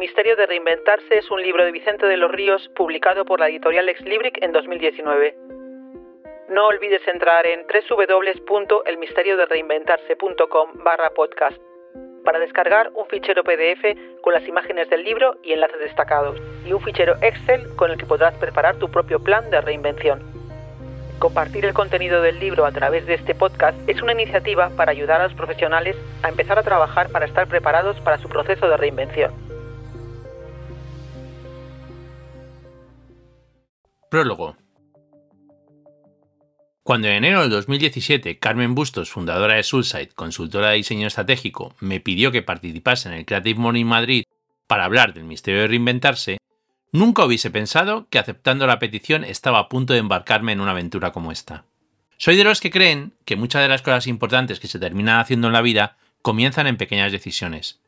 misterio de reinventarse es un libro de Vicente de los Ríos publicado por la editorial Ex Libric en 2019. No olvides entrar en www.elmisteriodereinventarse.com barra podcast para descargar un fichero PDF con las imágenes del libro y enlaces destacados y un fichero Excel con el que podrás preparar tu propio plan de reinvención. Compartir el contenido del libro a través de este podcast es una iniciativa para ayudar a los profesionales a empezar a trabajar para estar preparados para su proceso de reinvención. Prólogo. Cuando en enero del 2017 Carmen Bustos, fundadora de Soulside, consultora de diseño estratégico, me pidió que participase en el Creative Morning Madrid para hablar del misterio de reinventarse, nunca hubiese pensado que aceptando la petición estaba a punto de embarcarme en una aventura como esta. Soy de los que creen que muchas de las cosas importantes que se terminan haciendo en la vida comienzan en pequeñas decisiones.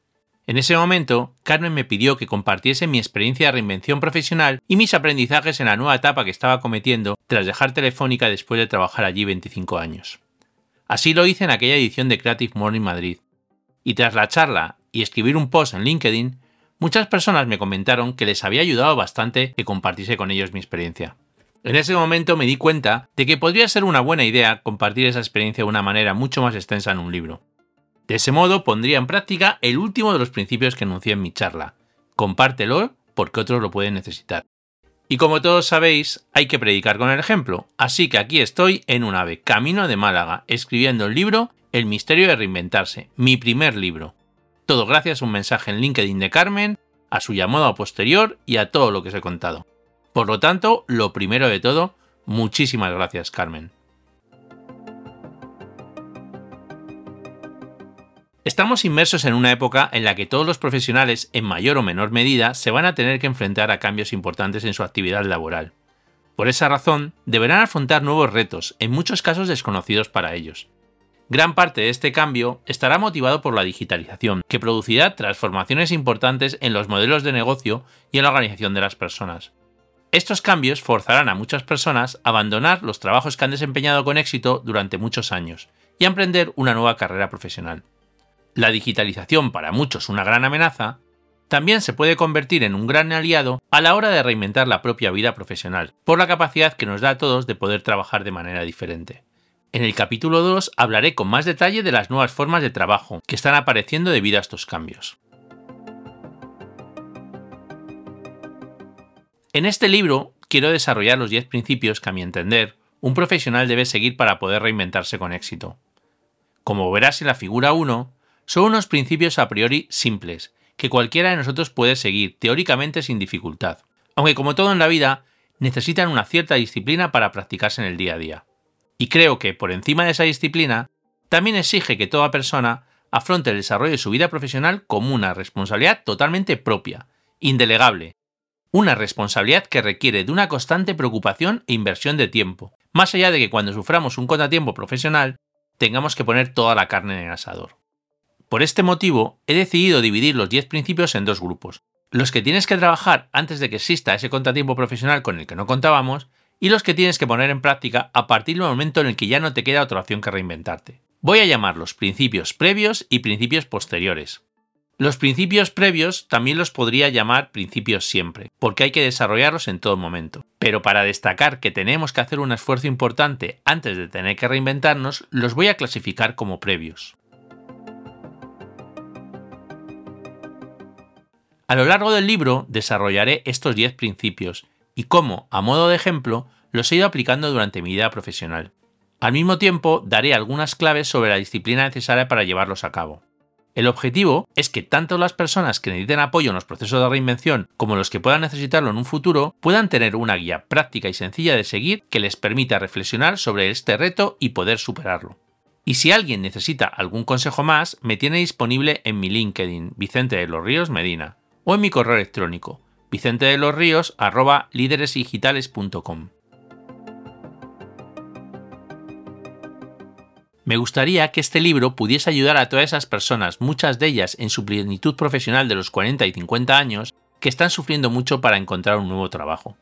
En ese momento, Carmen me pidió que compartiese mi experiencia de reinvención profesional y mis aprendizajes en la nueva etapa que estaba cometiendo tras dejar Telefónica después de trabajar allí 25 años. Así lo hice en aquella edición de Creative Morning Madrid. Y tras la charla y escribir un post en LinkedIn, muchas personas me comentaron que les había ayudado bastante que compartiese con ellos mi experiencia. En ese momento me di cuenta de que podría ser una buena idea compartir esa experiencia de una manera mucho más extensa en un libro. De ese modo pondría en práctica el último de los principios que enuncié en mi charla. Compártelo porque otros lo pueden necesitar. Y como todos sabéis, hay que predicar con el ejemplo, así que aquí estoy en un ave, camino de Málaga, escribiendo el libro El misterio de reinventarse, mi primer libro. Todo gracias a un mensaje en LinkedIn de Carmen, a su llamado posterior y a todo lo que os he contado. Por lo tanto, lo primero de todo, muchísimas gracias Carmen. Estamos inmersos en una época en la que todos los profesionales, en mayor o menor medida, se van a tener que enfrentar a cambios importantes en su actividad laboral. Por esa razón, deberán afrontar nuevos retos, en muchos casos desconocidos para ellos. Gran parte de este cambio estará motivado por la digitalización, que producirá transformaciones importantes en los modelos de negocio y en la organización de las personas. Estos cambios forzarán a muchas personas a abandonar los trabajos que han desempeñado con éxito durante muchos años y a emprender una nueva carrera profesional la digitalización para muchos una gran amenaza, también se puede convertir en un gran aliado a la hora de reinventar la propia vida profesional, por la capacidad que nos da a todos de poder trabajar de manera diferente. En el capítulo 2 hablaré con más detalle de las nuevas formas de trabajo que están apareciendo debido a estos cambios. En este libro quiero desarrollar los 10 principios que a mi entender un profesional debe seguir para poder reinventarse con éxito. Como verás en la figura 1, son unos principios a priori simples, que cualquiera de nosotros puede seguir teóricamente sin dificultad, aunque como todo en la vida, necesitan una cierta disciplina para practicarse en el día a día. Y creo que, por encima de esa disciplina, también exige que toda persona afronte el desarrollo de su vida profesional como una responsabilidad totalmente propia, indelegable, una responsabilidad que requiere de una constante preocupación e inversión de tiempo, más allá de que cuando suframos un contratiempo profesional tengamos que poner toda la carne en el asador. Por este motivo, he decidido dividir los 10 principios en dos grupos. Los que tienes que trabajar antes de que exista ese contratiempo profesional con el que no contábamos, y los que tienes que poner en práctica a partir del momento en el que ya no te queda otra opción que reinventarte. Voy a llamarlos principios previos y principios posteriores. Los principios previos también los podría llamar principios siempre, porque hay que desarrollarlos en todo momento. Pero para destacar que tenemos que hacer un esfuerzo importante antes de tener que reinventarnos, los voy a clasificar como previos. A lo largo del libro desarrollaré estos 10 principios y cómo, a modo de ejemplo, los he ido aplicando durante mi vida profesional. Al mismo tiempo, daré algunas claves sobre la disciplina necesaria para llevarlos a cabo. El objetivo es que tanto las personas que necesiten apoyo en los procesos de reinvención como los que puedan necesitarlo en un futuro puedan tener una guía práctica y sencilla de seguir que les permita reflexionar sobre este reto y poder superarlo. Y si alguien necesita algún consejo más, me tiene disponible en mi LinkedIn, Vicente de los Ríos Medina o en mi correo electrónico vicente de los ríos Me gustaría que este libro pudiese ayudar a todas esas personas, muchas de ellas en su plenitud profesional de los 40 y 50 años, que están sufriendo mucho para encontrar un nuevo trabajo.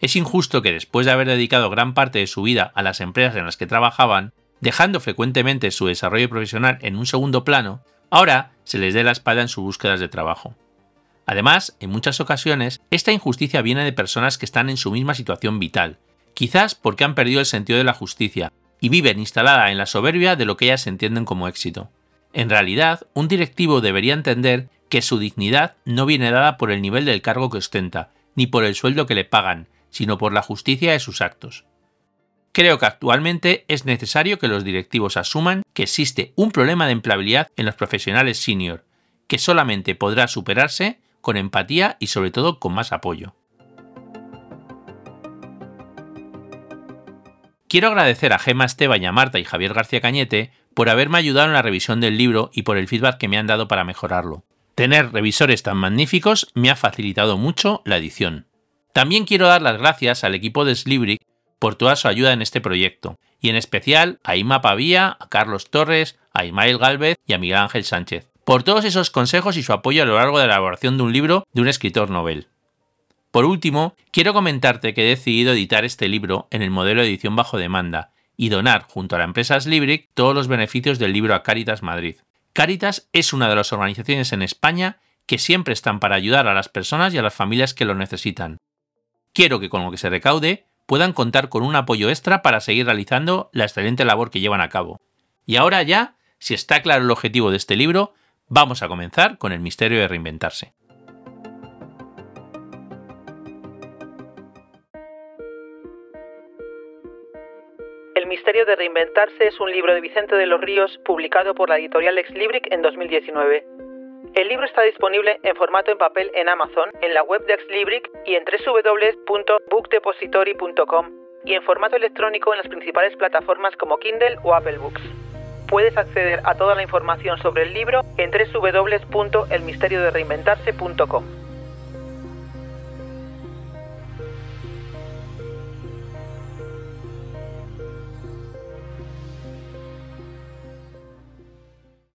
Es injusto que después de haber dedicado gran parte de su vida a las empresas en las que trabajaban, dejando frecuentemente su desarrollo profesional en un segundo plano, ahora se les dé la espalda en sus búsquedas de trabajo. Además, en muchas ocasiones, esta injusticia viene de personas que están en su misma situación vital, quizás porque han perdido el sentido de la justicia y viven instalada en la soberbia de lo que ellas entienden como éxito. En realidad, un directivo debería entender que su dignidad no viene dada por el nivel del cargo que ostenta, ni por el sueldo que le pagan, sino por la justicia de sus actos. Creo que actualmente es necesario que los directivos asuman que existe un problema de empleabilidad en los profesionales senior, que solamente podrá superarse con empatía y sobre todo con más apoyo. Quiero agradecer a Gema Esteban y a Marta y Javier García Cañete por haberme ayudado en la revisión del libro y por el feedback que me han dado para mejorarlo. Tener revisores tan magníficos me ha facilitado mucho la edición. También quiero dar las gracias al equipo de Slibrick por toda su ayuda en este proyecto, y en especial a Ima Pavía, a Carlos Torres, a Ismael Galvez y a Miguel Ángel Sánchez, por todos esos consejos y su apoyo a lo largo de la elaboración de un libro de un escritor novel. Por último, quiero comentarte que he decidido editar este libro en el modelo de edición bajo demanda y donar junto a la empresa Slibrick todos los beneficios del libro a Caritas Madrid. Caritas es una de las organizaciones en España que siempre están para ayudar a las personas y a las familias que lo necesitan. Quiero que con lo que se recaude puedan contar con un apoyo extra para seguir realizando la excelente labor que llevan a cabo. Y ahora ya, si está claro el objetivo de este libro, vamos a comenzar con el misterio de reinventarse. El misterio de reinventarse es un libro de Vicente de los Ríos publicado por la editorial Ex Libric en 2019. El libro está disponible en formato en papel en Amazon, en la web de Ex Libric y en www.bookdepository.com y en formato electrónico en las principales plataformas como Kindle o Apple Books. Puedes acceder a toda la información sobre el libro en www.elmisteriodereinventarse.com.